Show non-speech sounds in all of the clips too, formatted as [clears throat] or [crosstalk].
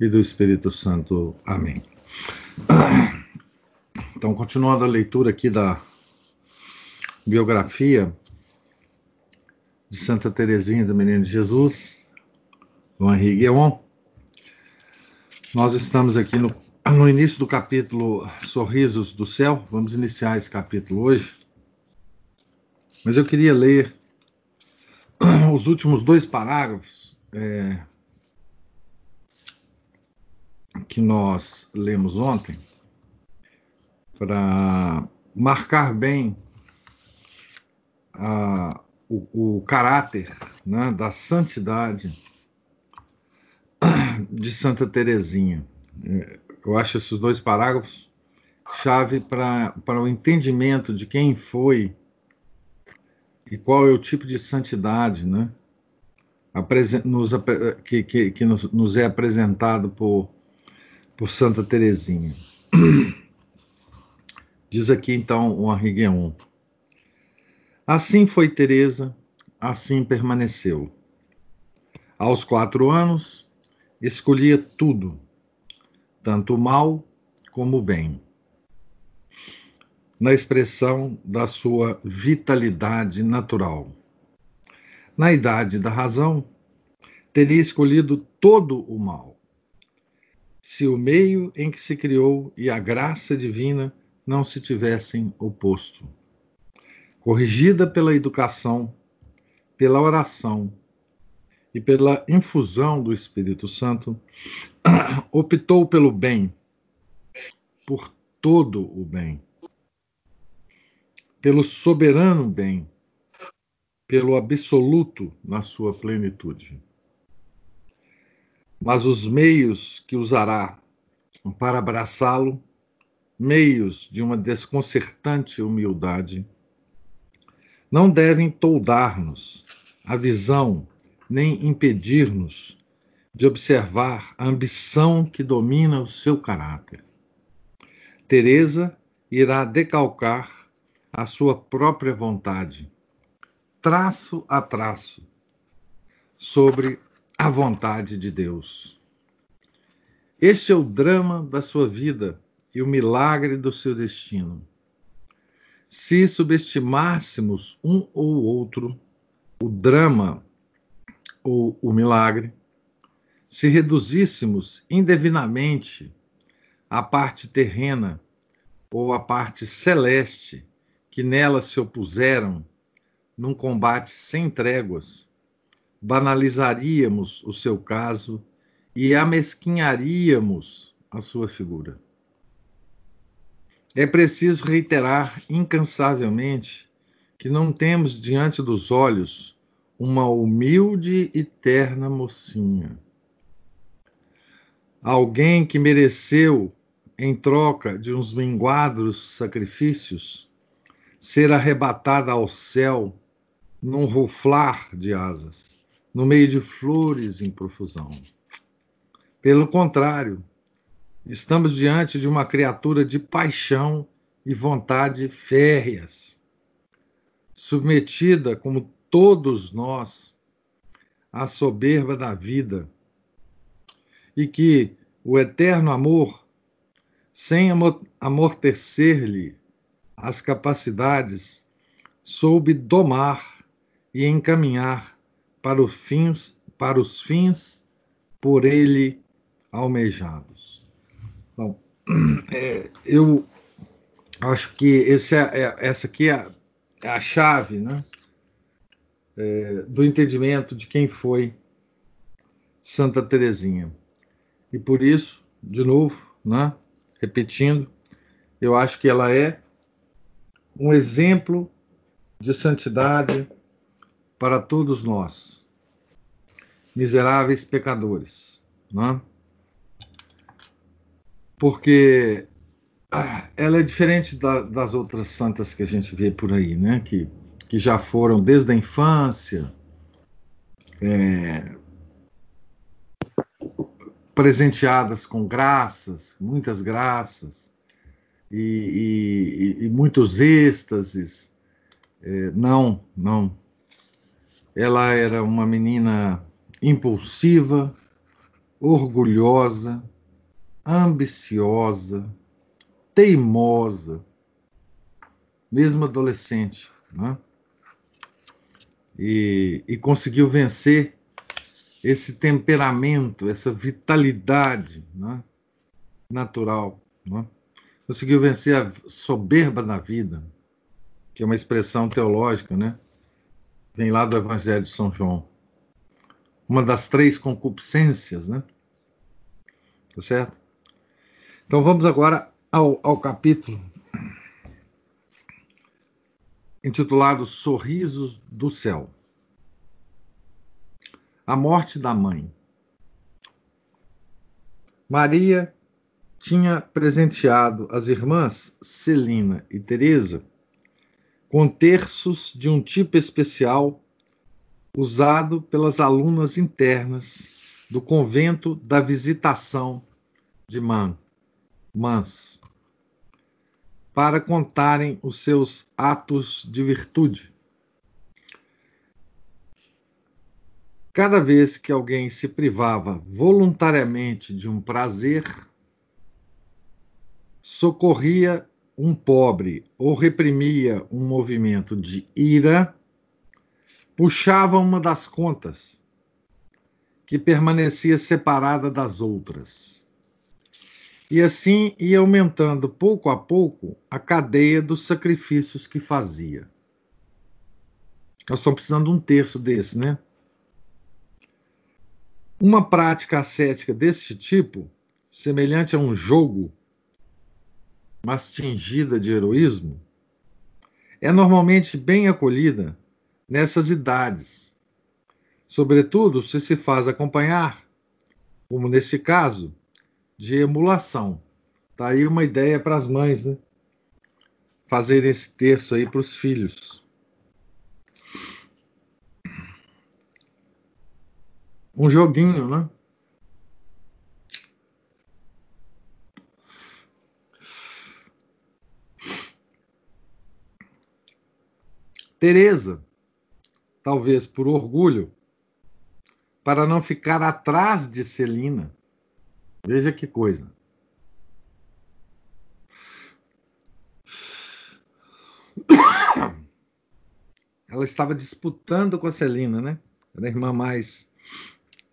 e do Espírito Santo. Amém. Então, continuando a leitura aqui da biografia de Santa Teresinha do Menino Jesus, do Henri Guion, nós estamos aqui no, no início do capítulo Sorrisos do Céu. Vamos iniciar esse capítulo hoje. Mas eu queria ler os últimos dois parágrafos é, que nós lemos ontem para marcar bem a, o, o, caráter né, da santidade de Santa Teresinha. Eu acho esses dois parágrafos chave para o entendimento de quem foi e qual é o tipo de santidade né, que, que, que nos é apresentado por por Santa Teresinha. [clears throat] Diz aqui então o Henri Assim foi Teresa, assim permaneceu. Aos quatro anos, escolhia tudo, tanto o mal como o bem. Na expressão da sua vitalidade natural. Na idade da razão, teria escolhido todo o mal se o meio em que se criou e a graça divina não se tivessem oposto. Corrigida pela educação, pela oração e pela infusão do Espírito Santo, [clears throat] optou pelo bem, por todo o bem, pelo soberano bem, pelo absoluto na sua plenitude mas os meios que usará para abraçá-lo, meios de uma desconcertante humildade, não devem toldar-nos a visão, nem impedir-nos de observar a ambição que domina o seu caráter. Teresa irá decalcar a sua própria vontade, traço a traço, sobre a vontade de Deus. Este é o drama da sua vida e o milagre do seu destino. Se subestimássemos um ou outro, o drama ou o milagre, se reduzíssemos indevidamente a parte terrena ou a parte celeste que nela se opuseram num combate sem tréguas, banalizaríamos o seu caso e amesquinharíamos a sua figura. É preciso reiterar incansavelmente que não temos diante dos olhos uma humilde e terna mocinha. Alguém que mereceu, em troca de uns minguados sacrifícios, ser arrebatada ao céu num ruflar de asas no meio de flores em profusão. Pelo contrário, estamos diante de uma criatura de paixão e vontade férreas, submetida, como todos nós, à soberba da vida, e que o eterno amor, sem amortecer-lhe as capacidades, soube domar e encaminhar para os fins, para os fins por ele almejados. Então, [clears throat] é, eu acho que esse é, é, essa aqui é, é a chave né, é, do entendimento de quem foi Santa Teresinha. E por isso, de novo, né, repetindo, eu acho que ela é um exemplo de santidade, para todos nós, miseráveis pecadores. Não é? porque ah, ela é diferente da, das outras santas que a gente vê por aí, né? Que, que já foram desde a infância, é, presenteadas com graças, muitas graças, e, e, e muitos êxtases. É, não, não. Ela era uma menina impulsiva, orgulhosa, ambiciosa, teimosa, mesmo adolescente, né? e, e conseguiu vencer esse temperamento, essa vitalidade né? natural. Né? Conseguiu vencer a soberba da vida, que é uma expressão teológica, né? Vem lá do Evangelho de São João. Uma das três concupiscências, né? Tá certo? Então vamos agora ao, ao capítulo intitulado Sorrisos do Céu. A morte da mãe. Maria tinha presenteado as irmãs Celina e Teresa com terços de um tipo especial usado pelas alunas internas do convento da Visitação de Man, Mans para contarem os seus atos de virtude. Cada vez que alguém se privava voluntariamente de um prazer, socorria um pobre ou reprimia um movimento de ira, puxava uma das contas, que permanecia separada das outras e assim ia aumentando pouco a pouco a cadeia dos sacrifícios que fazia. Nós estamos precisando de um terço desse, né? Uma prática ascética desse tipo, semelhante a um jogo, mas tingida de heroísmo, é normalmente bem acolhida nessas idades, sobretudo se se faz acompanhar, como nesse caso, de emulação. Tá aí uma ideia para as mães, né? Fazer esse terço aí para os filhos. Um joguinho, né? Teresa, talvez por orgulho, para não ficar atrás de Celina, Veja que coisa. [coughs] Ela estava disputando com a Celina, né? Era a irmã mais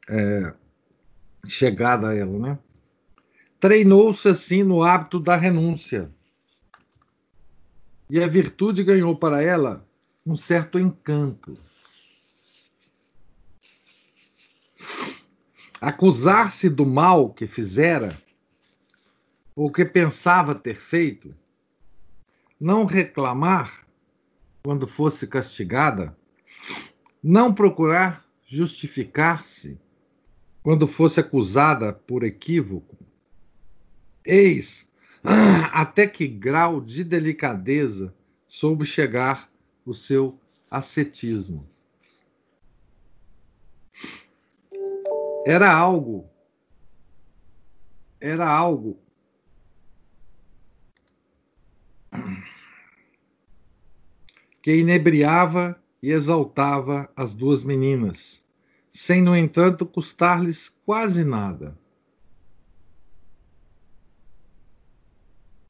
é, chegada a ela, né? Treinou-se assim no hábito da renúncia. E a virtude ganhou para ela um certo encanto. acusar-se do mal que fizera, ou que pensava ter feito, não reclamar quando fosse castigada, não procurar justificar-se quando fosse acusada por equívoco. Eis [clears throat] até que grau de delicadeza soube chegar o seu ascetismo. Era algo. Era algo. Que inebriava e exaltava as duas meninas, sem, no entanto, custar-lhes quase nada.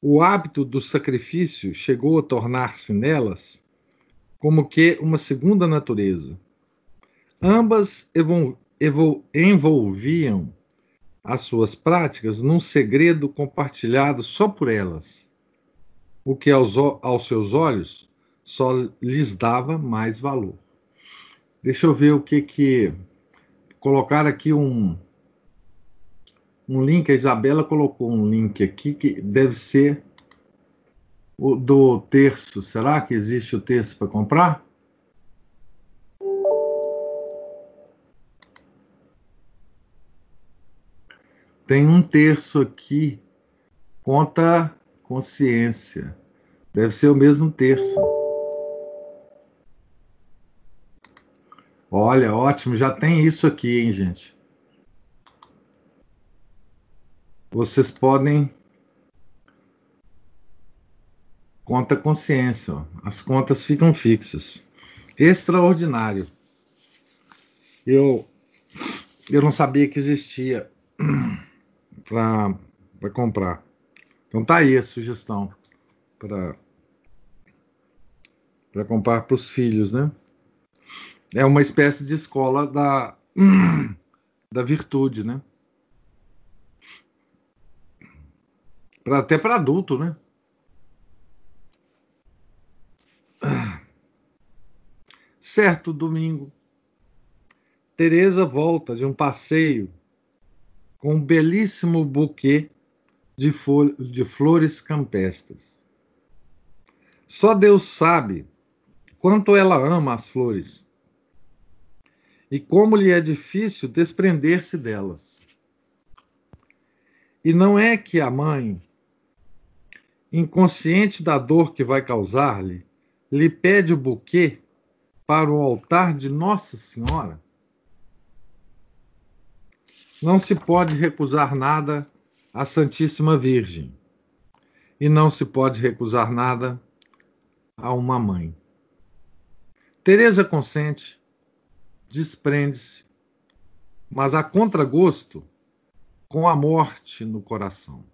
O hábito do sacrifício chegou a tornar-se nelas como que uma segunda natureza. Ambas envolviam as suas práticas num segredo compartilhado só por elas, o que aos, aos seus olhos só lhes dava mais valor. Deixa eu ver o que que colocar aqui um um link, a Isabela colocou um link aqui que deve ser do terço. Será que existe o terço para comprar? Tem um terço aqui conta consciência. Deve ser o mesmo terço. Olha, ótimo, já tem isso aqui, hein, gente? Vocês podem. Conta consciência, ó. as contas ficam fixas. Extraordinário. Eu, eu não sabia que existia [clears throat] para comprar. Então tá aí a sugestão para para comprar para os filhos, né? É uma espécie de escola da [clears throat] da virtude, né? Pra, até para adulto, né? Certo domingo, Teresa volta de um passeio com um belíssimo buquê de, de flores campestres. Só Deus sabe quanto ela ama as flores e como lhe é difícil desprender-se delas. E não é que a mãe, inconsciente da dor que vai causar-lhe, lhe pede o buquê para o altar de Nossa Senhora? Não se pode recusar nada à Santíssima Virgem. E não se pode recusar nada a uma mãe. Teresa consente, desprende-se, mas a contragosto, com a morte no coração.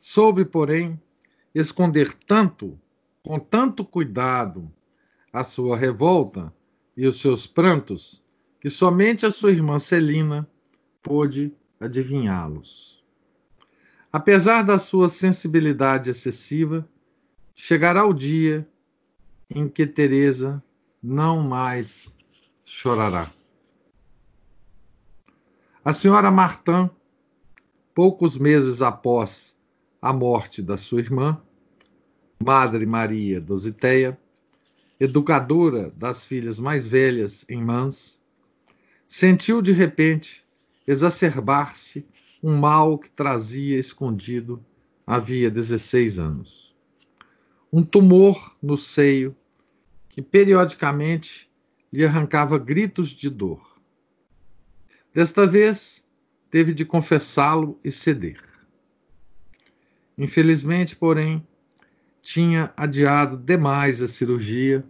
Soube, porém, esconder tanto, com tanto cuidado, a sua revolta e os seus prantos, que somente a sua irmã Celina pôde adivinhá-los. Apesar da sua sensibilidade excessiva, chegará o dia em que Teresa não mais chorará. A senhora Martin, poucos meses após a morte da sua irmã, Madre Maria Dositeia, educadora das filhas mais velhas em Mans, sentiu de repente exacerbar-se um mal que trazia escondido havia 16 anos. Um tumor no seio que periodicamente lhe arrancava gritos de dor. Desta vez, teve de confessá-lo e ceder. Infelizmente, porém, tinha adiado demais a cirurgia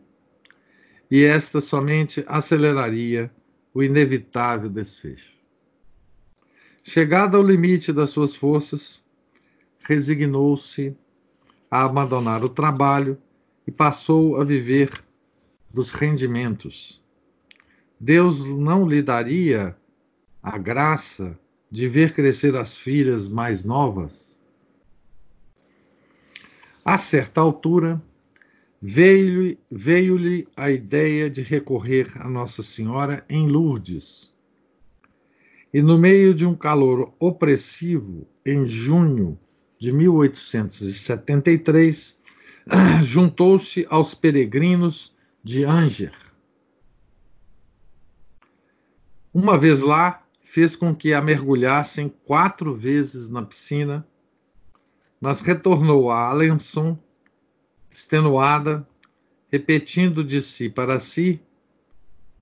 e esta somente aceleraria o inevitável desfecho. Chegada ao limite das suas forças, resignou-se a abandonar o trabalho e passou a viver dos rendimentos. Deus não lhe daria a graça de ver crescer as filhas mais novas? A certa altura, veio-lhe veio a ideia de recorrer a Nossa Senhora em Lourdes e no meio de um calor opressivo, em junho de 1873, [clears throat] juntou-se aos peregrinos de Anger. Uma vez lá, fez com que a mergulhassem quatro vezes na piscina, mas retornou a Alençon, extenuada, repetindo de si para si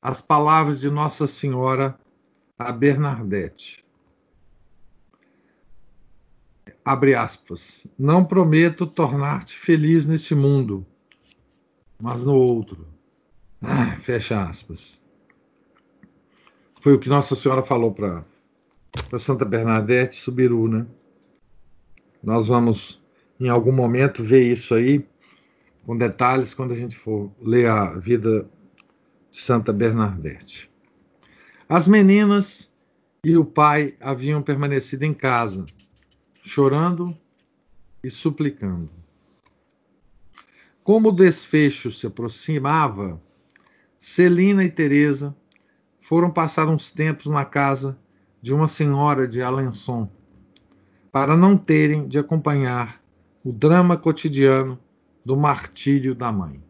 as palavras de Nossa Senhora a Bernadette. Abre aspas. Não prometo tornar-te feliz neste mundo, mas no outro. Ah, fecha aspas. Foi o que Nossa Senhora falou para Santa Bernadette Subiru, né? Nós vamos, em algum momento, ver isso aí com detalhes quando a gente for ler a vida de Santa Bernadette. As meninas e o pai haviam permanecido em casa, chorando e suplicando. Como o desfecho se aproximava, Celina e Teresa foram passar uns tempos na casa de uma senhora de Alençon, para não terem de acompanhar o drama cotidiano do martírio da mãe.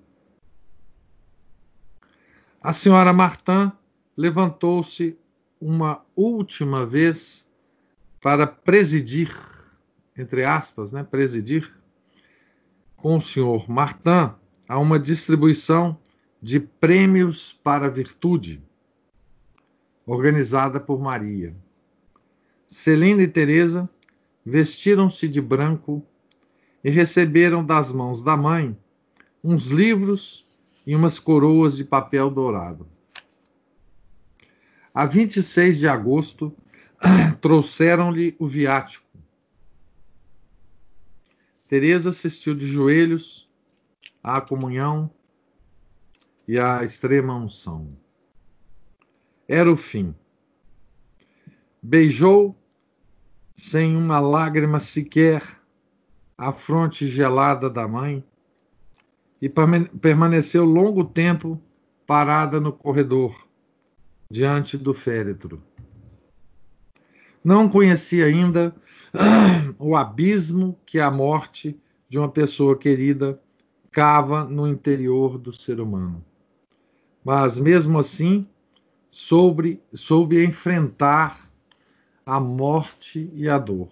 A senhora Martin levantou-se uma última vez para presidir entre aspas, né, presidir com o senhor Martin a uma distribuição de prêmios para virtude, organizada por Maria. Celina e Teresa vestiram-se de branco e receberam das mãos da mãe uns livros e umas coroas de papel dourado. A 26 de agosto, [clears throat] trouxeram-lhe o viático. Teresa assistiu de joelhos à comunhão e à extrema unção. Era o fim. Beijou, sem uma lágrima sequer, a fronte gelada da mãe e permaneceu longo tempo parada no corredor, diante do féretro. Não conhecia ainda [clears throat] o abismo que a morte de uma pessoa querida cava no interior do ser humano. Mas, mesmo assim, soube, soube enfrentar a morte e a dor.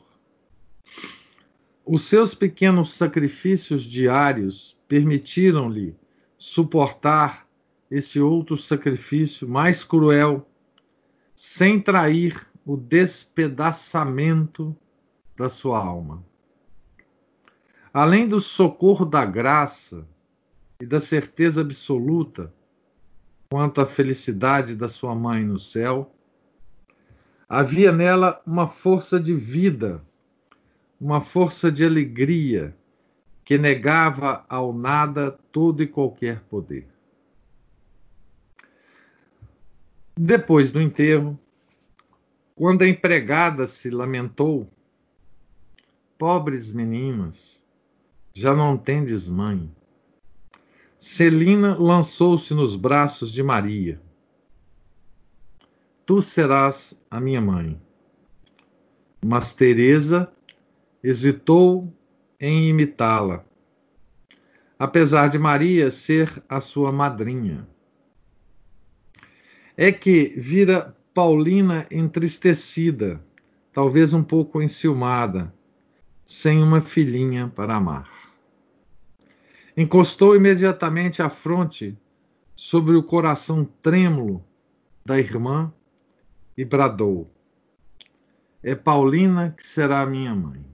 Os seus pequenos sacrifícios diários permitiram-lhe suportar esse outro sacrifício mais cruel, sem trair o despedaçamento da sua alma. Além do socorro da graça e da certeza absoluta quanto à felicidade da sua mãe no céu, havia nela uma força de vida, uma força de alegria que negava ao nada todo e qualquer poder. Depois do enterro, quando a empregada se lamentou, pobres meninas, já não tendes mãe. Celina lançou-se nos braços de Maria. Tu serás a minha mãe. Mas Teresa hesitou em imitá-la, apesar de Maria ser a sua madrinha. É que vira Paulina entristecida, talvez um pouco enciumada, sem uma filhinha para amar. Encostou imediatamente a fronte sobre o coração trêmulo da irmã e bradou: É Paulina que será minha mãe.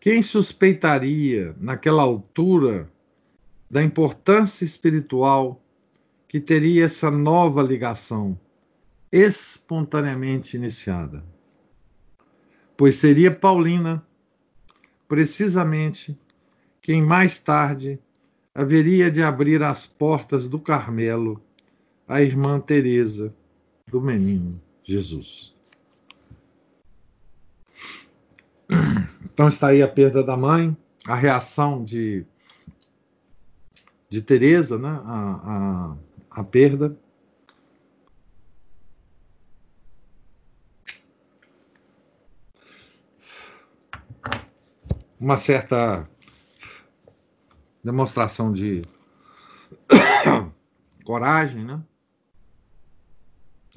Quem suspeitaria, naquela altura, da importância espiritual que teria essa nova ligação espontaneamente iniciada. Pois seria Paulina, precisamente, quem mais tarde haveria de abrir as portas do Carmelo à irmã Teresa do menino Jesus. Então está aí a perda da mãe, a reação de de Teresa, né? A, a, a perda. Uma certa demonstração de [coughs] coragem, né?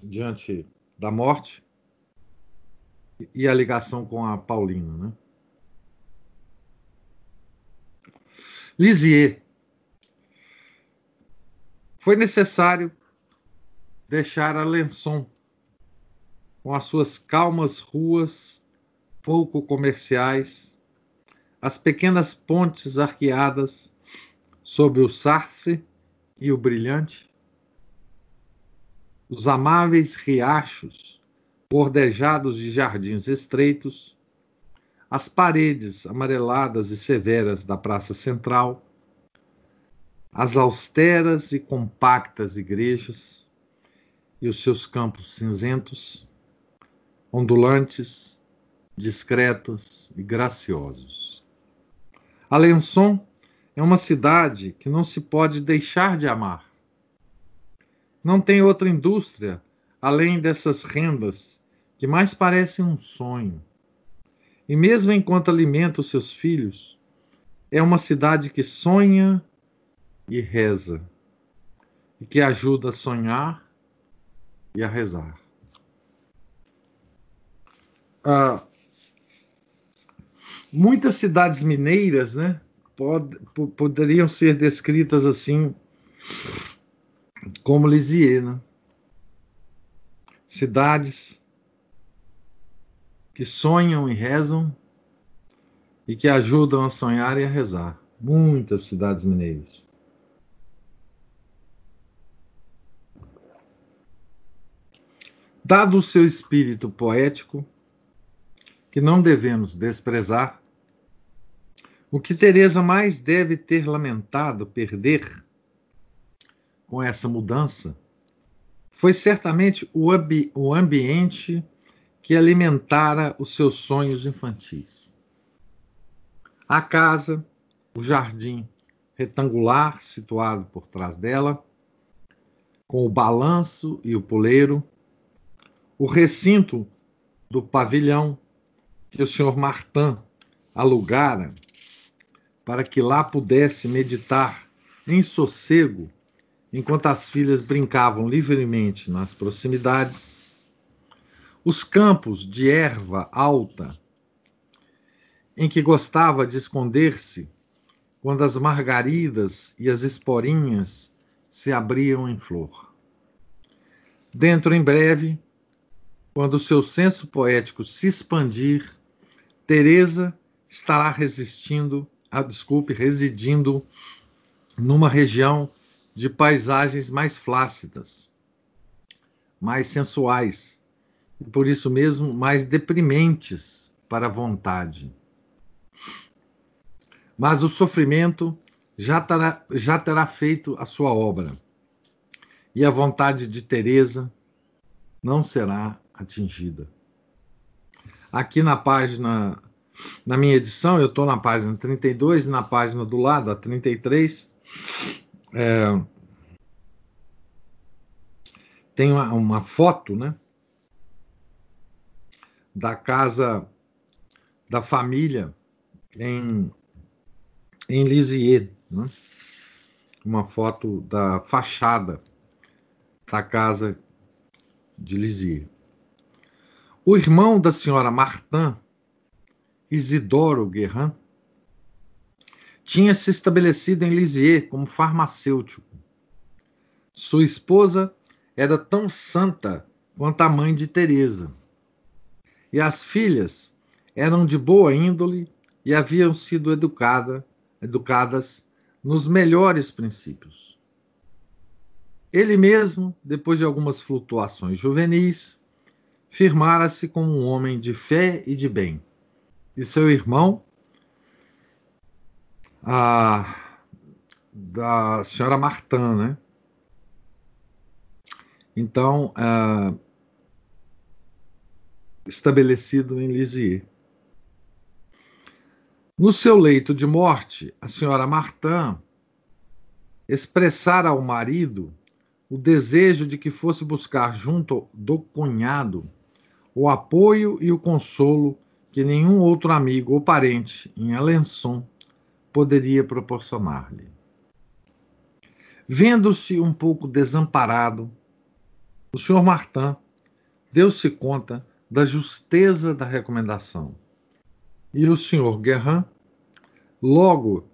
Diante da morte e a ligação com a Paulina, né? Lisier foi necessário deixar Alençon com as suas calmas ruas pouco comerciais, as pequenas pontes arqueadas sob o Sartre e o Brilhante, os amáveis riachos bordejados de jardins estreitos, as paredes amareladas e severas da Praça Central, as austeras e compactas igrejas e os seus campos cinzentos, ondulantes, discretos e graciosos. Alençon é uma cidade que não se pode deixar de amar. Não tem outra indústria além dessas rendas que mais parecem um sonho. E mesmo enquanto alimenta os seus filhos, é uma cidade que sonha e reza, e que ajuda a sonhar e a rezar. Ah, Muitas cidades mineiras, né, pod, poderiam ser descritas assim como Lisieux, né? Cidades que sonham e rezam e que ajudam a sonhar e a rezar. Muitas cidades mineiras. Dado o seu espírito poético, que não devemos desprezar, o que Teresa mais deve ter lamentado perder com essa mudança foi certamente o, ambi o ambiente que alimentara os seus sonhos infantis. A casa, o jardim retangular situado por trás dela, com o balanço e o poleiro, o recinto do pavilhão que o senhor Martin alugara para que lá pudesse meditar em sossego enquanto as filhas brincavam livremente nas proximidades, os campos de erva alta em que gostava de esconder-se quando as margaridas e as esporinhas se abriam em flor. Dentro em breve, quando o seu senso poético se expandir, Teresa estará resistindo, ah, desculpe, residindo numa região de paisagens mais flácidas, mais sensuais e por isso mesmo mais deprimentes para a vontade. Mas o sofrimento já terá, já terá feito a sua obra e a vontade de Teresa não será atingida. Aqui na página, na minha edição, eu estou na página 32 e na página do lado, a 33, é, tem uma, uma, foto, né? Da casa da família em, em Lisieux, né? Uma foto da fachada da casa de Lisieux. O irmão da senhora Martin, Isidoro Guerrin, tinha se estabelecido em Lisieux como farmacêutico. Sua esposa era tão santa quanto a mãe de Teresa. E as filhas eram de boa índole e haviam sido educada, educadas nos melhores princípios. Ele mesmo, depois de algumas flutuações juvenis, firmara-se como um homem de fé e de bem. E seu irmão, a, da senhora Martin, né? Então, estabelecido em Lisieux. No seu leito de morte, a senhora Martin expressara ao marido o desejo de que fosse buscar junto do cunhado o apoio e o consolo que nenhum outro amigo ou parente em Alençon poderia proporcionar-lhe. Vendo-se um pouco desamparado, o Sr. Martin deu-se conta da justeza da recomendação. E o Sr. Guerrin, logo,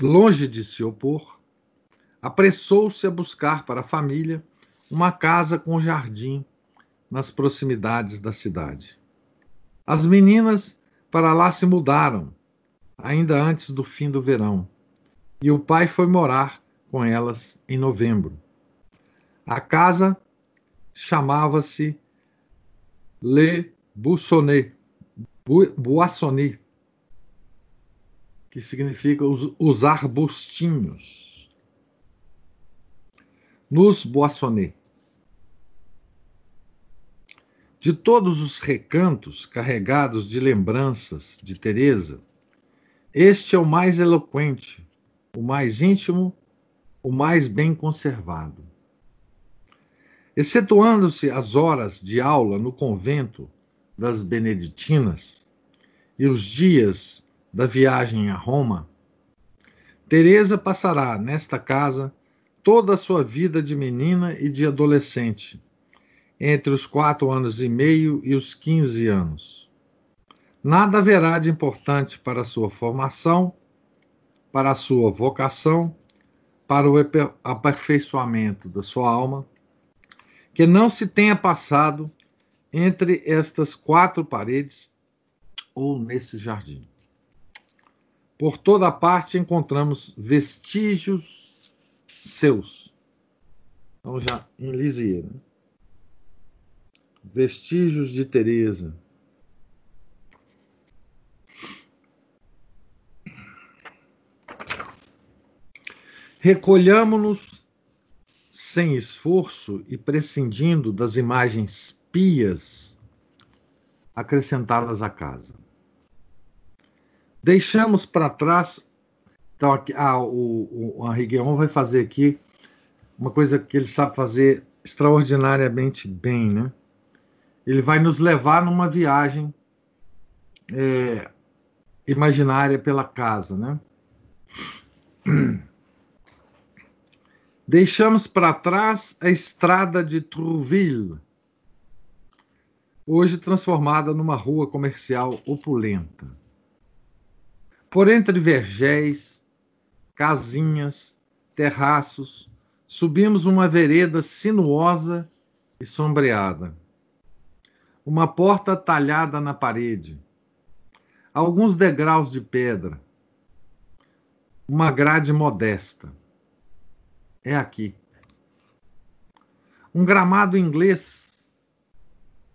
longe de se opor, apressou-se a buscar para a família uma casa com jardim nas proximidades da cidade. As meninas para lá se mudaram ainda antes do fim do verão, e o pai foi morar com elas em novembro. A casa chamava-se Le Buissonnet, Boissonnet, que significa os, os arbustinhos. Nos Boissonnet. De todos os recantos carregados de lembranças de Teresa, este é o mais eloquente, o mais íntimo, o mais bem conservado. Excetuando-se as horas de aula no convento das Beneditinas e os dias da viagem a Roma, Teresa passará nesta casa toda a sua vida de menina e de adolescente, entre os quatro anos e meio e os quinze anos. Nada haverá de importante para a sua formação, para a sua vocação, para o aperfeiçoamento da sua alma, que não se tenha passado entre estas quatro paredes ou nesse jardim. Por toda parte encontramos vestígios seus. Então já em Lisieux, né? Vestígios de Teresa. Recolhamo-nos sem esforço e prescindindo das imagens pias acrescentadas à casa. Deixamos para trás. Então, aqui, ah, o, o Henri vai fazer aqui uma coisa que ele sabe fazer extraordinariamente bem, né? Ele vai nos levar numa viagem é, imaginária pela casa, né? [clears throat] Deixamos para trás a estrada de Trouville, hoje transformada numa rua comercial opulenta. Por entre vergéis, casinhas, terraços, subimos uma vereda sinuosa e sombreada. Uma porta talhada na parede, alguns degraus de pedra, uma grade modesta é aqui. Um gramado inglês,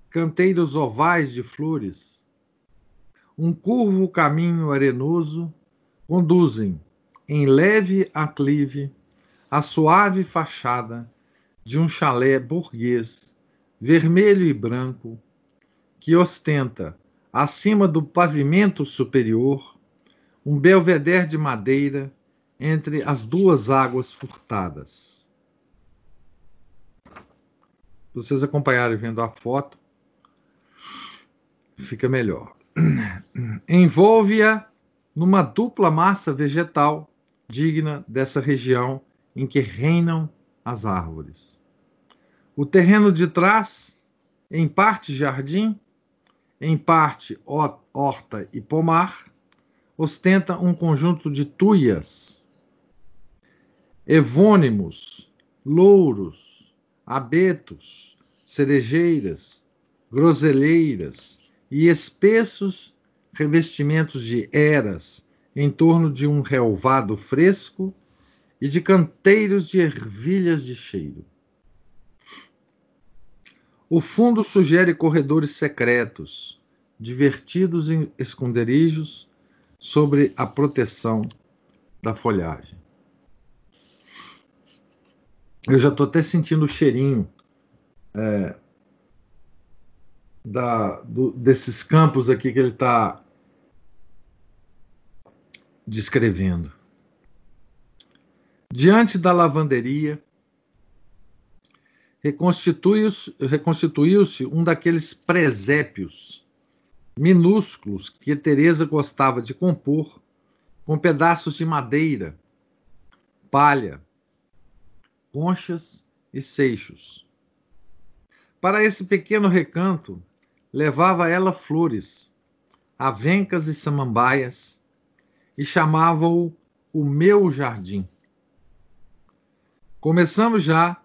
canteiros ovais de flores, um curvo caminho arenoso conduzem em leve aclive a suave fachada de um chalé burguês, vermelho e branco, que ostenta, acima do pavimento superior, um belvedere de madeira entre as duas águas furtadas. Vocês acompanharem vendo a foto, fica melhor. [clears throat] Envolve-a numa dupla massa vegetal digna dessa região em que reinam as árvores. O terreno de trás, em parte jardim, em parte horta e pomar, ostenta um conjunto de tuias evônimos, louros, abetos, cerejeiras, groseleiras e espessos revestimentos de eras em torno de um relvado fresco e de canteiros de ervilhas de cheiro. O fundo sugere corredores secretos, divertidos em esconderijos sobre a proteção da folhagem. Eu já estou até sentindo o cheirinho é, da, do, desses campos aqui que ele está descrevendo. Diante da lavanderia, reconstituiu-se reconstituiu um daqueles presépios minúsculos que Teresa gostava de compor com pedaços de madeira, palha, conchas e seixos. Para esse pequeno recanto, levava ela flores, avencas e samambaias, e chamava-o o meu jardim. Começamos já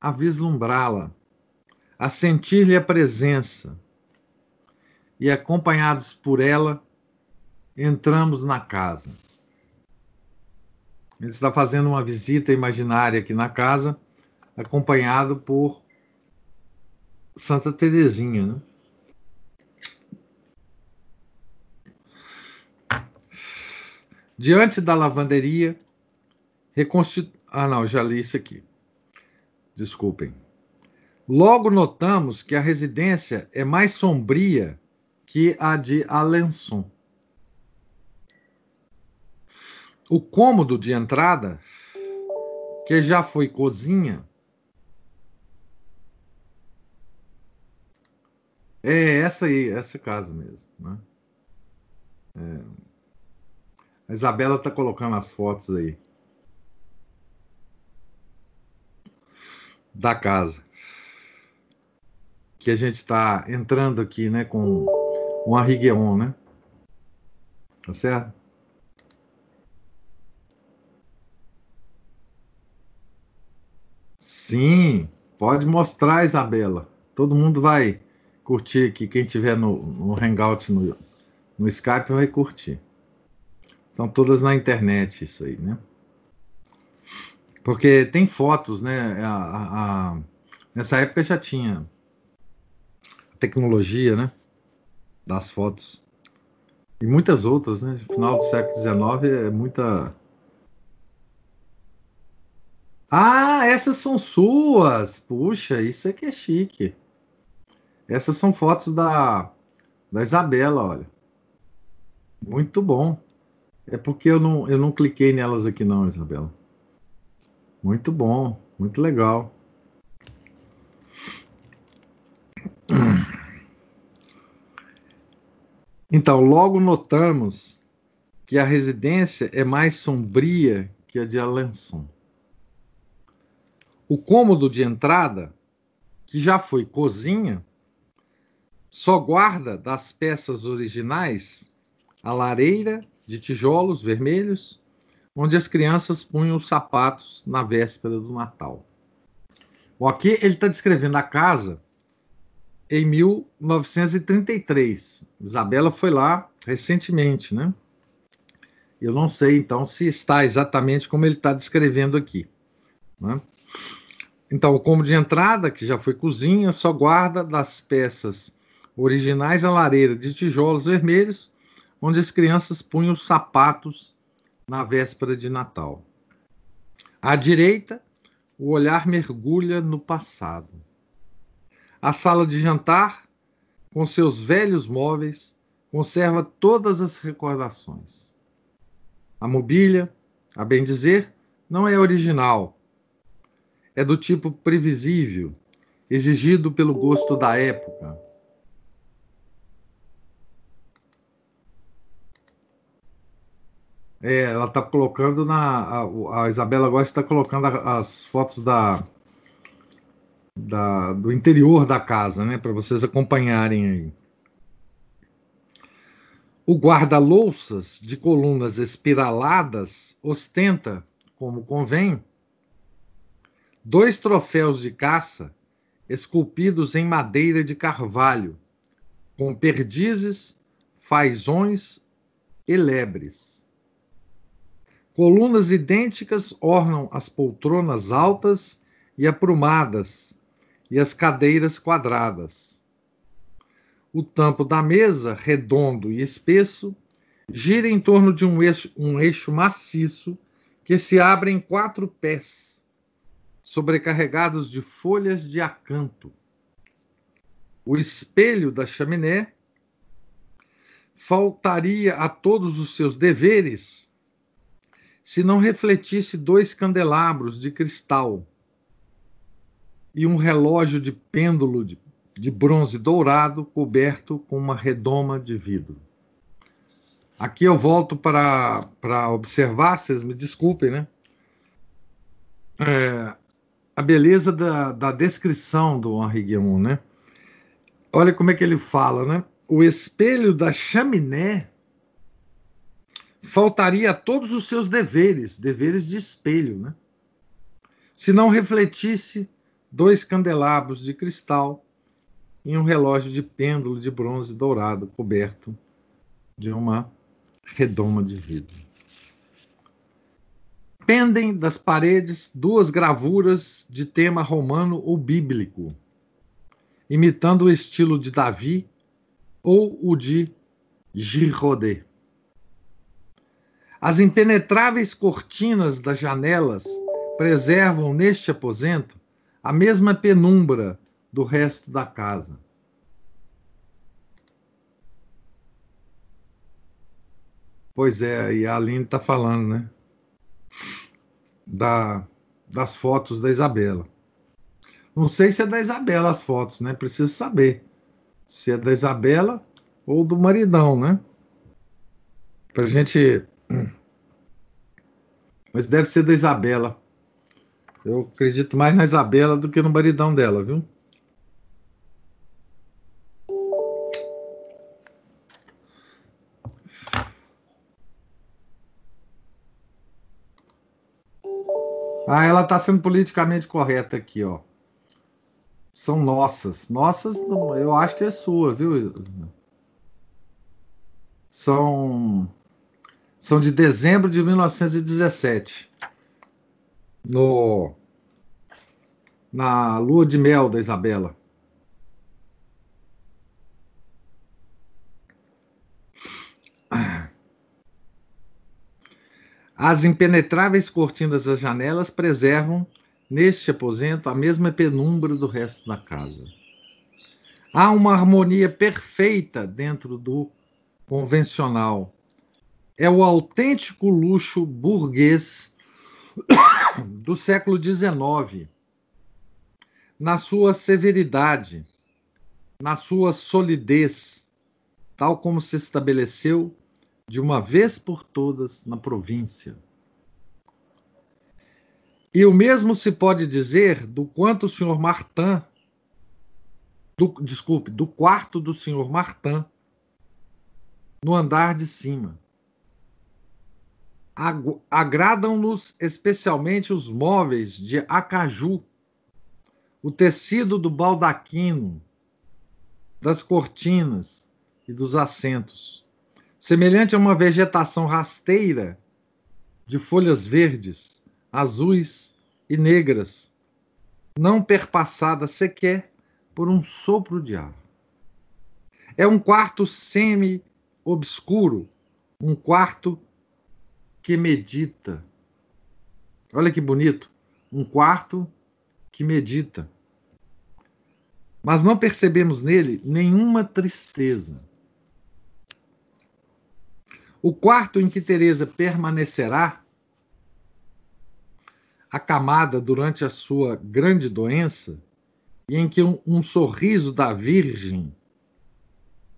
a vislumbrá-la, a sentir-lhe a presença, e acompanhados por ela, entramos na casa. Ele está fazendo uma visita imaginária aqui na casa, acompanhado por Santa Terezinha, né? Diante da lavanderia, reconstitu... Ah, não, já li isso aqui. Desculpem. Logo notamos que a residência é mais sombria que a de Alençon. O cômodo de entrada, que já foi cozinha, é essa aí, essa casa mesmo. Né? É. A Isabela está colocando as fotos aí. Da casa. Que a gente está entrando aqui, né, com o Henri né? Tá certo? Sim, pode mostrar, Isabela. Todo mundo vai curtir aqui. Quem tiver no, no Hangout no, no Skype vai curtir. São todas na internet isso aí, né? Porque tem fotos, né? A, a, a, nessa época já tinha tecnologia, né? Das fotos. E muitas outras, né? Final do século XIX é muita. Ah, essas são suas! Puxa, isso aqui é chique. Essas são fotos da, da Isabela, olha. Muito bom. É porque eu não, eu não cliquei nelas aqui, não, Isabela. Muito bom, muito legal. Então, logo notamos que a residência é mais sombria que a de Alençon. O cômodo de entrada, que já foi cozinha, só guarda das peças originais a lareira de tijolos vermelhos, onde as crianças punham os sapatos na véspera do Natal. Bom, aqui ele está descrevendo a casa em 1933. Isabela foi lá recentemente, né? Eu não sei, então, se está exatamente como ele está descrevendo aqui. Né? Então, o cômodo de entrada, que já foi cozinha, só guarda das peças originais a lareira de tijolos vermelhos, onde as crianças punham os sapatos na véspera de Natal. À direita, o olhar mergulha no passado. A sala de jantar, com seus velhos móveis, conserva todas as recordações. A mobília, a bem dizer, não é original. É do tipo previsível, exigido pelo gosto da época. É, ela está colocando na. A, a Isabela Gosta está colocando as fotos da, da, do interior da casa, né? Para vocês acompanharem aí. O guarda-louças de colunas espiraladas ostenta, como convém, dois troféus de caça esculpidos em madeira de carvalho, com perdizes, fazões e lebres. Colunas idênticas ornam as poltronas altas e aprumadas e as cadeiras quadradas. O tampo da mesa, redondo e espesso, gira em torno de um eixo, um eixo maciço que se abre em quatro pés, sobrecarregados de folhas de acanto. O espelho da chaminé faltaria a todos os seus deveres se não refletisse dois candelabros de cristal e um relógio de pêndulo de, de bronze dourado coberto com uma redoma de vidro. Aqui eu volto para, para observar, vocês me desculpem, né? É, a beleza da, da descrição do Henri Guillemot, né? Olha como é que ele fala, né? O espelho da chaminé faltaria a todos os seus deveres, deveres de espelho, né? Se não refletisse dois candelabros de cristal e um relógio de pêndulo de bronze dourado coberto de uma redoma de vidro. Pendem das paredes duas gravuras de tema romano ou bíblico, imitando o estilo de Davi ou o de Girodet. As impenetráveis cortinas das janelas preservam neste aposento a mesma penumbra do resto da casa. Pois é, e a Aline está falando, né? Da, das fotos da Isabela. Não sei se é da Isabela as fotos, né? Preciso saber se é da Isabela ou do maridão, né? Pra gente. Mas deve ser da Isabela. Eu acredito mais na Isabela do que no maridão dela, viu? Ah, ela está sendo politicamente correta aqui, ó. São nossas. Nossas, eu acho que é sua, viu? São, são de dezembro de 1917. No, na lua de mel da Isabela. As impenetráveis cortinas das janelas preservam, neste aposento, a mesma penumbra do resto da casa. Há uma harmonia perfeita dentro do convencional. É o autêntico luxo burguês [coughs] do século XIX, na sua severidade, na sua solidez, tal como se estabeleceu de uma vez por todas na província. E o mesmo se pode dizer do quanto o senhor Martin, do, desculpe, do quarto do senhor Martin, no andar de cima. Agradam-nos especialmente os móveis de acaju, o tecido do baldaquino, das cortinas e dos assentos semelhante a uma vegetação rasteira de folhas verdes, azuis e negras, não perpassada sequer por um sopro de ar. É um quarto semi-obscuro, um quarto que medita. Olha que bonito, um quarto que medita. Mas não percebemos nele nenhuma tristeza o quarto em que Teresa permanecerá, acamada durante a sua grande doença, e em que um, um sorriso da Virgem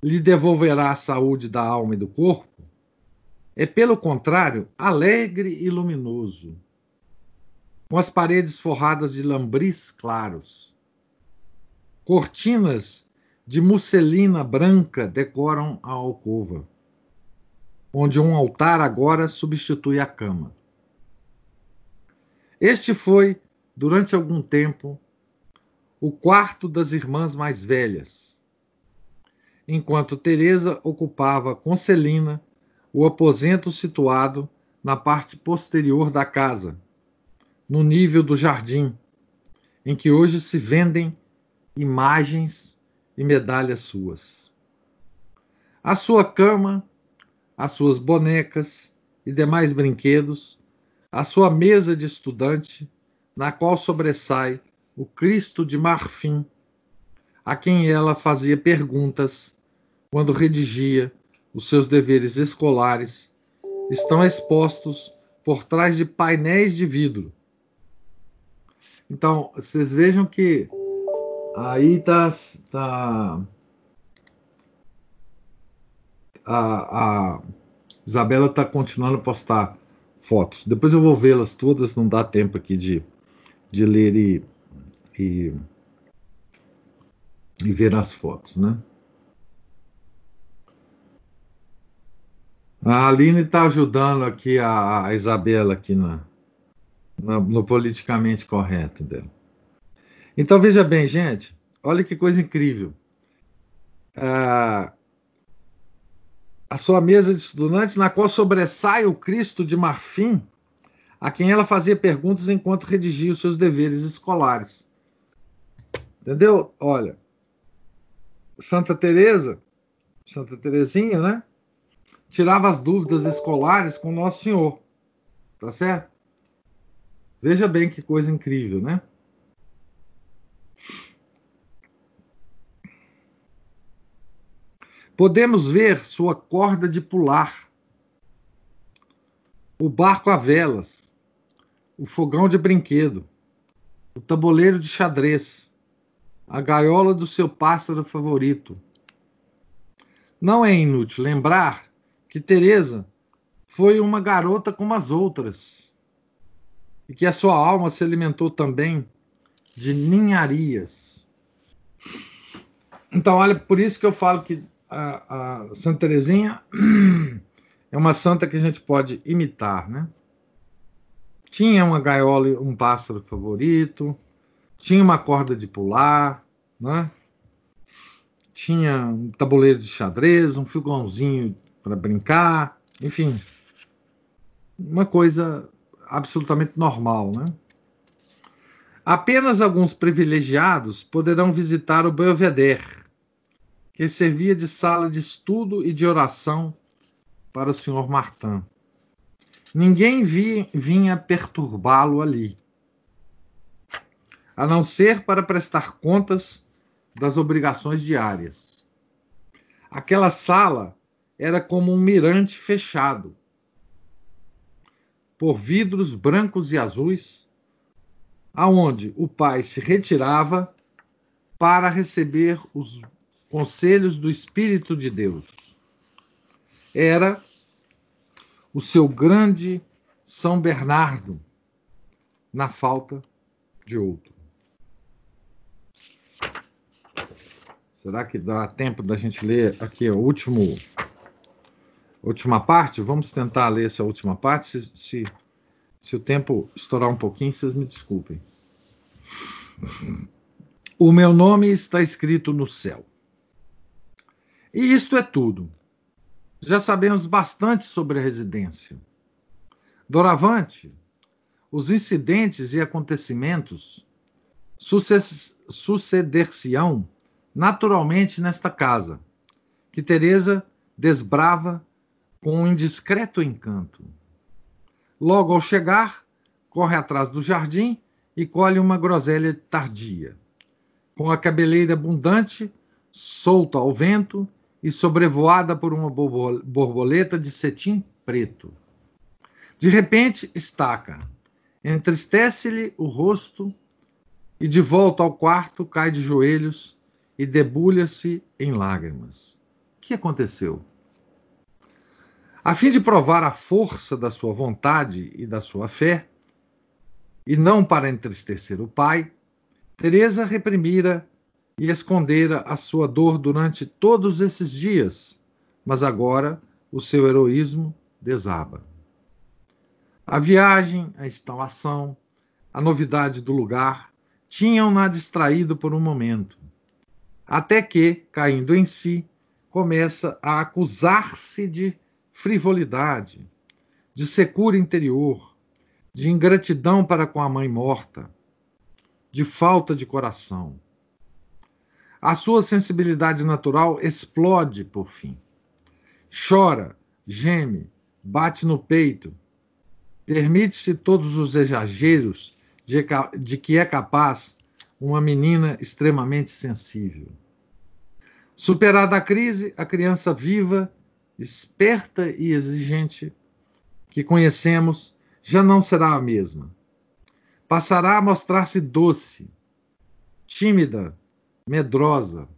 lhe devolverá a saúde da alma e do corpo, é, pelo contrário, alegre e luminoso, com as paredes forradas de lambris claros. Cortinas de musselina branca decoram a alcova onde um altar agora substitui a cama. Este foi, durante algum tempo, o quarto das irmãs mais velhas, enquanto Teresa ocupava com Celina o aposento situado na parte posterior da casa, no nível do jardim, em que hoje se vendem imagens e medalhas suas. A sua cama as suas bonecas e demais brinquedos, a sua mesa de estudante, na qual sobressai o Cristo de marfim, a quem ela fazia perguntas quando redigia os seus deveres escolares, estão expostos por trás de painéis de vidro. Então, vocês vejam que aí está tá, a, a Isabela está continuando a postar fotos. Depois eu vou vê-las todas, não dá tempo aqui de, de ler e, e, e ver as fotos, né? A Aline está ajudando aqui a, a, Isabela aqui na, na, no politicamente correto dela. Então veja bem, gente, olha que coisa incrível. Ah, a sua mesa de estudantes, na qual sobressai o Cristo de marfim, a quem ela fazia perguntas enquanto redigia os seus deveres escolares. Entendeu? Olha, Santa Teresa, Santa Teresinha, né? Tirava as dúvidas escolares com Nosso Senhor. Tá certo? Veja bem que coisa incrível, né? Podemos ver sua corda de pular, o barco a velas, o fogão de brinquedo, o tabuleiro de xadrez, a gaiola do seu pássaro favorito. Não é inútil lembrar que Teresa foi uma garota como as outras e que a sua alma se alimentou também de ninharias. Então, olha, por isso que eu falo que a, a Santa Teresinha [clears throat] é uma santa que a gente pode imitar, né? tinha uma gaiola, um pássaro favorito, tinha uma corda de pular, né? tinha um tabuleiro de xadrez, um fogãozinho para brincar, enfim, uma coisa absolutamente normal, né? Apenas alguns privilegiados poderão visitar o Belvedere, que servia de sala de estudo e de oração para o Sr. Martin. Ninguém vi, vinha perturbá-lo ali, a não ser para prestar contas das obrigações diárias. Aquela sala era como um mirante fechado, por vidros brancos e azuis, aonde o pai se retirava para receber os conselhos do Espírito de Deus. Era o seu grande São Bernardo, na falta de outro. Será que dá tempo da gente ler aqui o último última parte? Vamos tentar ler essa última parte. Se, se, se o tempo estourar um pouquinho, vocês me desculpem. O meu nome está escrito no céu. E isto é tudo. Já sabemos bastante sobre a residência. Doravante, os incidentes e acontecimentos suceder-se-ão naturalmente nesta casa, que Teresa desbrava com um indiscreto encanto. Logo ao chegar, corre atrás do jardim e colhe uma groselha tardia, com a cabeleira abundante, solta ao vento e sobrevoada por uma borboleta de cetim preto. De repente, estaca, entristece-lhe o rosto e, de volta ao quarto, cai de joelhos e debulha-se em lágrimas. O que aconteceu? A fim de provar a força da sua vontade e da sua fé, e não para entristecer o pai, Teresa reprimira e escondera a sua dor durante todos esses dias, mas agora o seu heroísmo desaba. A viagem, a instalação, a novidade do lugar tinham-na distraído por um momento até que, caindo em si, começa a acusar-se de frivolidade, de secura interior, de ingratidão para com a mãe morta, de falta de coração. A sua sensibilidade natural explode por fim. Chora, geme, bate no peito, permite-se todos os exageros de, de que é capaz uma menina extremamente sensível. Superada a crise, a criança viva, esperta e exigente que conhecemos já não será a mesma. Passará a mostrar-se doce, tímida, medrosa,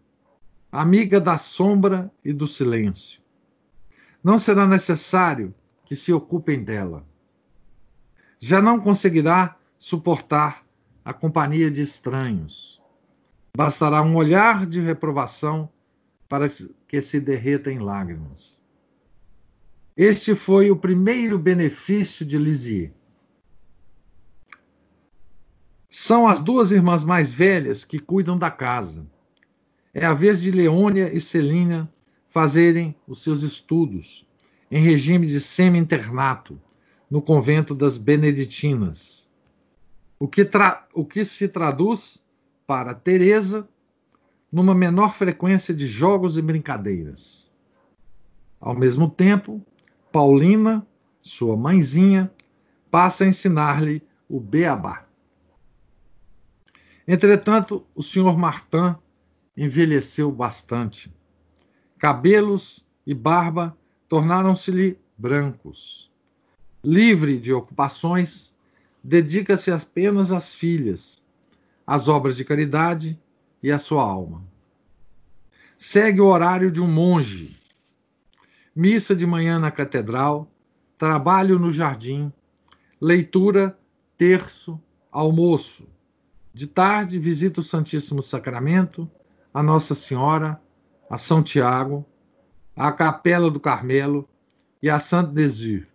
amiga da sombra e do silêncio. Não será necessário que se ocupem dela. Já não conseguirá suportar a companhia de estranhos. Bastará um olhar de reprovação para que se derreta em lágrimas. Este foi o primeiro benefício de Lisieux. São as duas irmãs mais velhas que cuidam da casa. É a vez de Leônia e Celina fazerem os seus estudos em regime de semi-internato no convento das Beneditinas o que, o que se traduz para Teresa numa menor frequência de jogos e brincadeiras. Ao mesmo tempo, Paulina, sua mãezinha, passa a ensinar-lhe o beabá. Entretanto, o senhor Martin envelheceu bastante. Cabelos e barba tornaram-se-lhe brancos. Livre de ocupações, dedica-se apenas às filhas, às obras de caridade e à sua alma. Segue o horário de um monge. Missa de manhã na catedral, trabalho no jardim, leitura, terço, almoço. De tarde, visita o Santíssimo Sacramento, a Nossa Senhora, a São Tiago, a Capela do Carmelo e a Saint-Desir.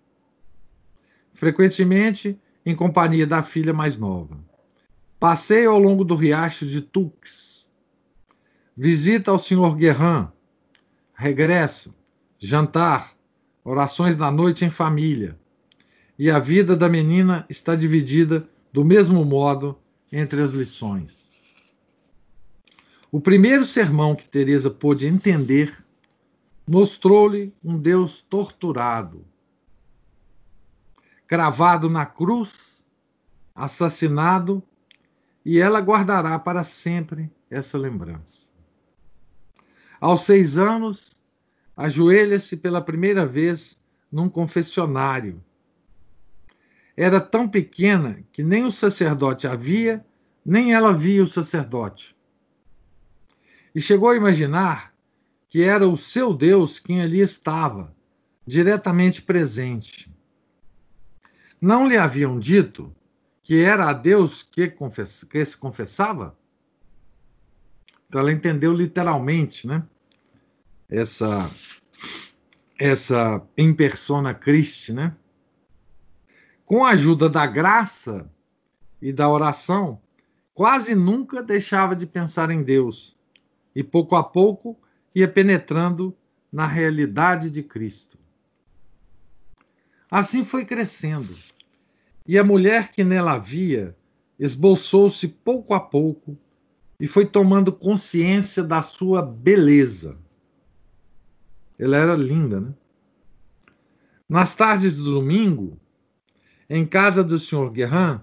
Frequentemente, em companhia da filha mais nova. Passeio ao longo do riacho de Tux. Visita ao Sr. Guerrin. Regresso. Jantar. Orações da noite em família. E a vida da menina está dividida do mesmo modo entre as lições. O primeiro sermão que Teresa pôde entender mostrou-lhe um Deus torturado, cravado na cruz, assassinado, e ela guardará para sempre essa lembrança. Aos seis anos, ajoelha-se pela primeira vez num confessionário. Era tão pequena que nem o sacerdote a via, nem ela via o sacerdote. E chegou a imaginar que era o seu Deus quem ali estava, diretamente presente. Não lhe haviam dito que era a Deus que, que se confessava? Então ela entendeu literalmente, né? Essa essa em persona Christi, né? Com a ajuda da graça e da oração, quase nunca deixava de pensar em Deus e pouco a pouco ia penetrando na realidade de Cristo. Assim foi crescendo e a mulher que nela havia esboçou-se pouco a pouco e foi tomando consciência da sua beleza. Ela era linda, né? Nas tardes do domingo, em casa do Sr. Guerrin,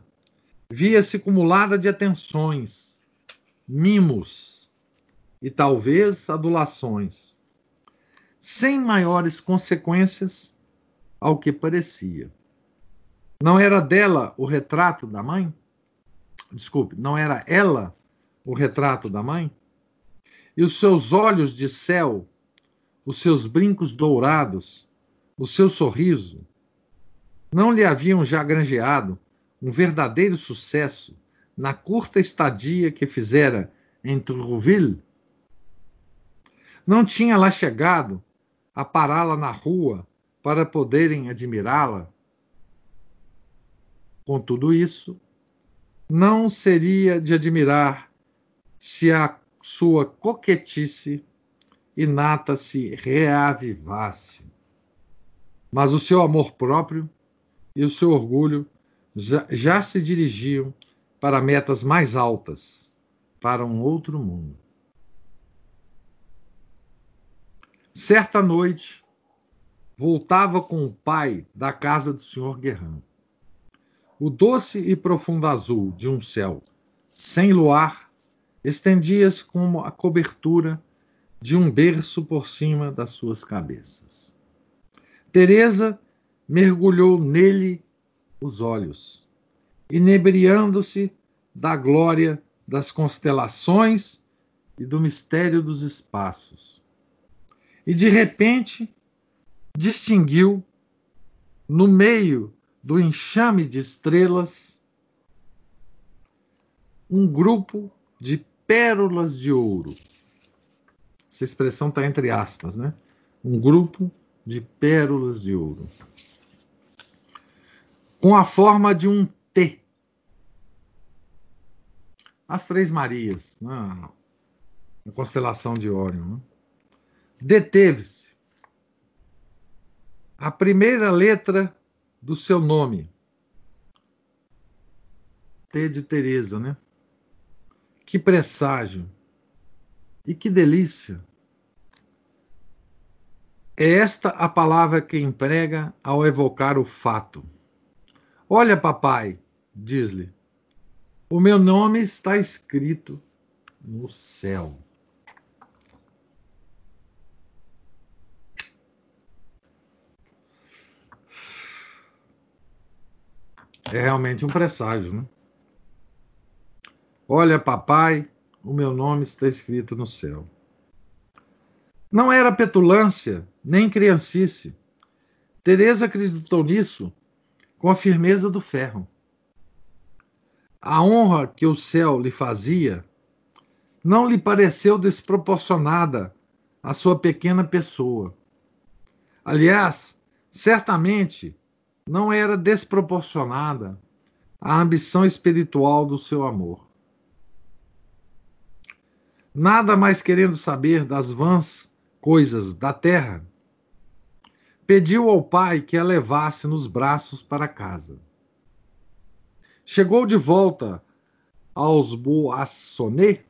via-se acumulada de atenções, mimos e talvez adulações, sem maiores consequências ao que parecia. Não era dela o retrato da mãe? Desculpe, não era ela o retrato da mãe? E os seus olhos de céu, os seus brincos dourados, o seu sorriso, não lhe haviam já granjeado um verdadeiro sucesso na curta estadia que fizera em Trouville? Não tinha lá chegado a pará-la na rua para poderem admirá-la? Com tudo isso, não seria de admirar se a sua coquetice inata se reavivasse. Mas o seu amor próprio e o seu orgulho já, já se dirigiam para metas mais altas, para um outro mundo. Certa noite, voltava com o pai da casa do Sr. Guerrão. O doce e profundo azul de um céu sem luar estendia-se como a cobertura de um berço por cima das suas cabeças. Teresa mergulhou nele os olhos, inebriando-se da glória das constelações e do mistério dos espaços. E de repente distinguiu no meio do enxame de estrelas, um grupo de pérolas de ouro. Essa expressão está entre aspas, né? Um grupo de pérolas de ouro. Com a forma de um T. As Três Marias, né? na constelação de Órion. Né? Deteve-se. A primeira letra do seu nome. T de Teresa, né? Que presságio. E que delícia. É esta a palavra que emprega ao evocar o fato. Olha, papai, diz-lhe, o meu nome está escrito no céu. É realmente um presságio, né? Olha, papai, o meu nome está escrito no céu. Não era petulância, nem criancice. Teresa acreditou nisso com a firmeza do ferro. A honra que o céu lhe fazia não lhe pareceu desproporcionada à sua pequena pessoa. Aliás, certamente não era desproporcionada a ambição espiritual do seu amor. Nada mais querendo saber das vãs coisas da terra, pediu ao pai que a levasse nos braços para casa. Chegou de volta aos Boassonê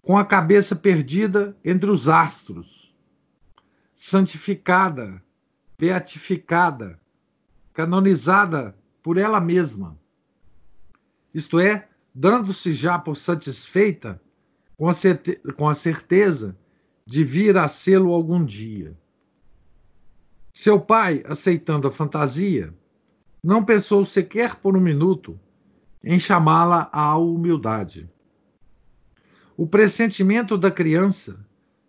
com a cabeça perdida entre os astros, santificada, beatificada, canonizada por ela mesma. Isto é, dando-se já por satisfeita com a, certeza de vir a sê-lo algum dia. Seu pai, aceitando a fantasia, não pensou sequer por um minuto em chamá-la à humildade. O pressentimento da criança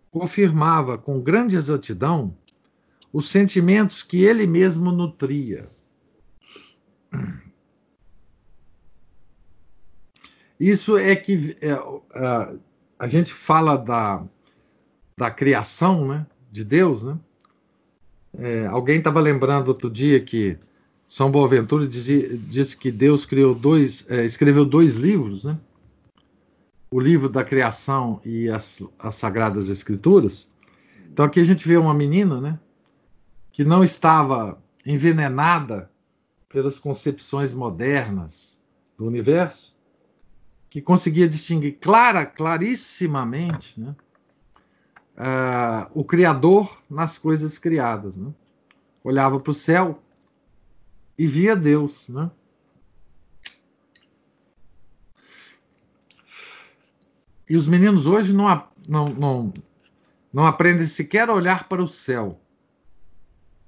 confirmava com grande exatidão os sentimentos que ele mesmo nutria. Isso é que é, a, a gente fala da, da criação né, de Deus. Né? É, alguém estava lembrando outro dia que São Boaventura dizia, disse que Deus criou dois, é, escreveu dois livros, né? o livro da criação e as, as Sagradas Escrituras. Então aqui a gente vê uma menina, né, que não estava envenenada pelas concepções modernas do universo, que conseguia distinguir clara, clarissimamente, né, uh, o Criador nas coisas criadas, né? Olhava para o céu e via Deus, né? E os meninos hoje não, não, não, não aprendem sequer a olhar para o céu,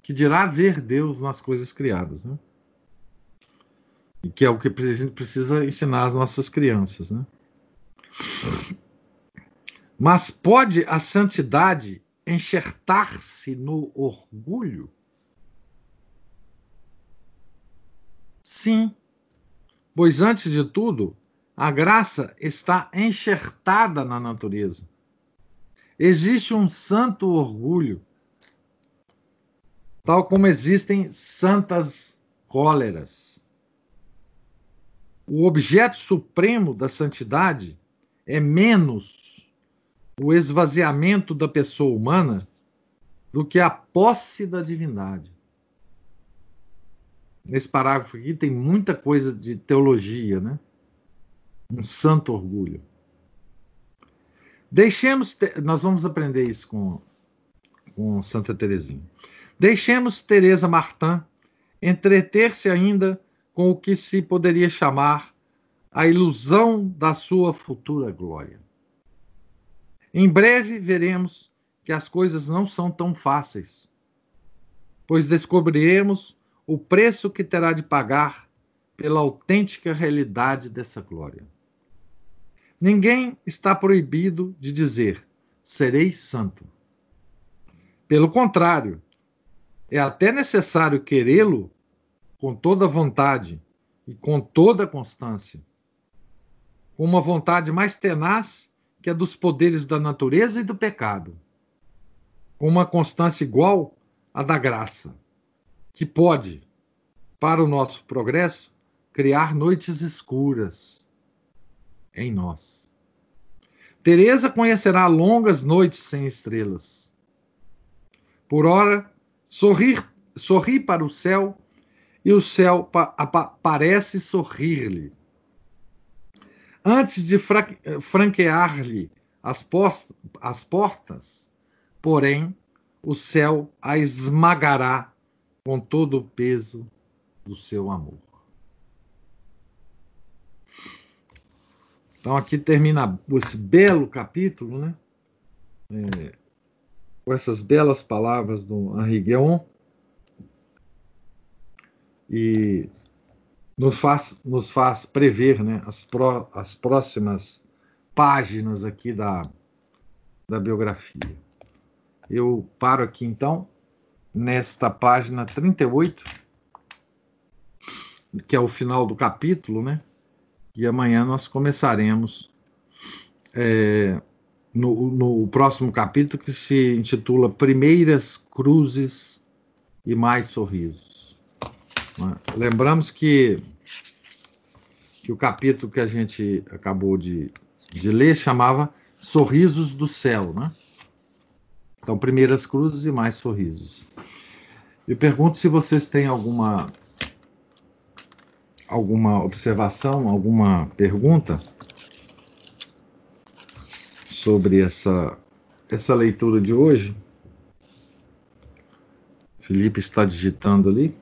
que dirá ver Deus nas coisas criadas, né? E que é o que a gente precisa ensinar às nossas crianças, né? Mas pode a santidade enxertar-se no orgulho? Sim, pois antes de tudo, a graça está enxertada na natureza. Existe um santo orgulho, tal como existem santas cóleras. O objeto supremo da santidade é menos o esvaziamento da pessoa humana do que a posse da divindade. Nesse parágrafo aqui tem muita coisa de teologia, né? um santo orgulho. Deixemos, nós vamos aprender isso com, com Santa Teresinha. Deixemos Teresa Martin entreter-se ainda com o que se poderia chamar a ilusão da sua futura glória. Em breve veremos que as coisas não são tão fáceis, pois descobriremos o preço que terá de pagar pela autêntica realidade dessa glória. Ninguém está proibido de dizer: serei santo. Pelo contrário, é até necessário querê-lo com toda vontade e com toda constância, com uma vontade mais tenaz que a dos poderes da natureza e do pecado, com uma constância igual à da graça, que pode, para o nosso progresso, criar noites escuras em nós. Teresa conhecerá longas noites sem estrelas. Por ora, sorrir, sorri para o céu e o céu pa, parece sorrir-lhe. Antes de franquear-lhe as, as portas, porém, o céu a esmagará com todo o peso do seu amor. Então aqui termina esse belo capítulo, né? É, com essas belas palavras do Henri Guéon. E nos faz, nos faz prever né, as, pró, as próximas páginas aqui da, da biografia. Eu paro aqui então, nesta página 38, que é o final do capítulo, né? E amanhã nós começaremos é, no, no próximo capítulo que se intitula Primeiras Cruzes e Mais Sorrisos. Lembramos que que o capítulo que a gente acabou de, de ler chamava Sorrisos do Céu, né? Então, primeiras cruzes e mais sorrisos. Eu pergunto se vocês têm alguma alguma observação, alguma pergunta sobre essa essa leitura de hoje. Felipe está digitando ali.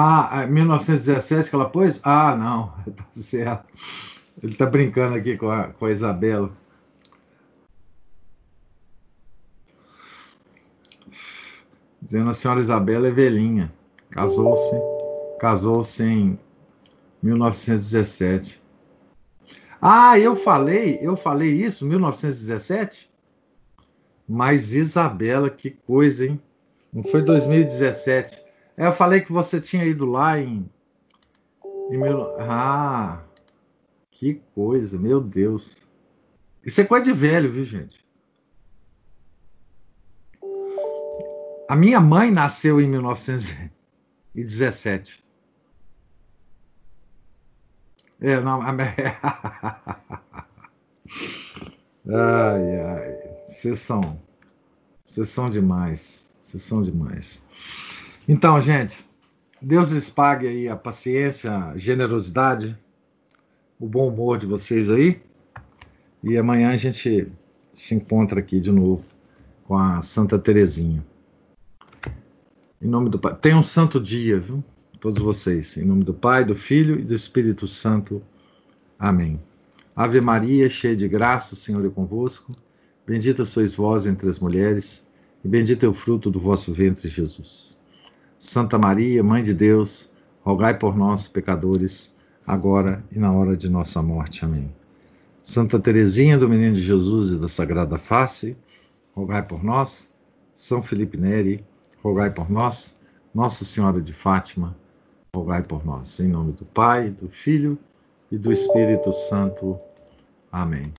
Ah, 1917 é que ela pôs? Ah, não, [laughs] tá certo. Ele tá brincando aqui com a, com a Isabela. Dizendo a senhora Isabela é velhinha. Casou-se, casou-se em 1917. Ah, eu falei, eu falei isso, 1917? Mas Isabela, que coisa, hein? Não foi 2017. É, eu falei que você tinha ido lá em. em. Ah, que coisa, meu Deus. Isso é coisa de velho, viu, gente? A minha mãe nasceu em 1917. É, não. [laughs] ai, ai. Vocês são. Vocês são demais. Vocês são demais. Então, gente, Deus lhes pague aí a paciência, a generosidade, o bom humor de vocês aí. E amanhã a gente se encontra aqui de novo com a Santa Terezinha. Em nome do Pai. Tenha um santo dia, viu? Todos vocês. Em nome do Pai, do Filho e do Espírito Santo. Amém. Ave Maria, cheia de graça, o Senhor é convosco. Bendita sois vós entre as mulheres, e bendito é o fruto do vosso ventre, Jesus. Santa Maria, Mãe de Deus, rogai por nós, pecadores, agora e na hora de nossa morte. Amém. Santa Teresinha do Menino de Jesus e da Sagrada Face, rogai por nós. São Felipe Neri, rogai por nós. Nossa Senhora de Fátima, rogai por nós. Em nome do Pai, do Filho e do Espírito Santo. Amém.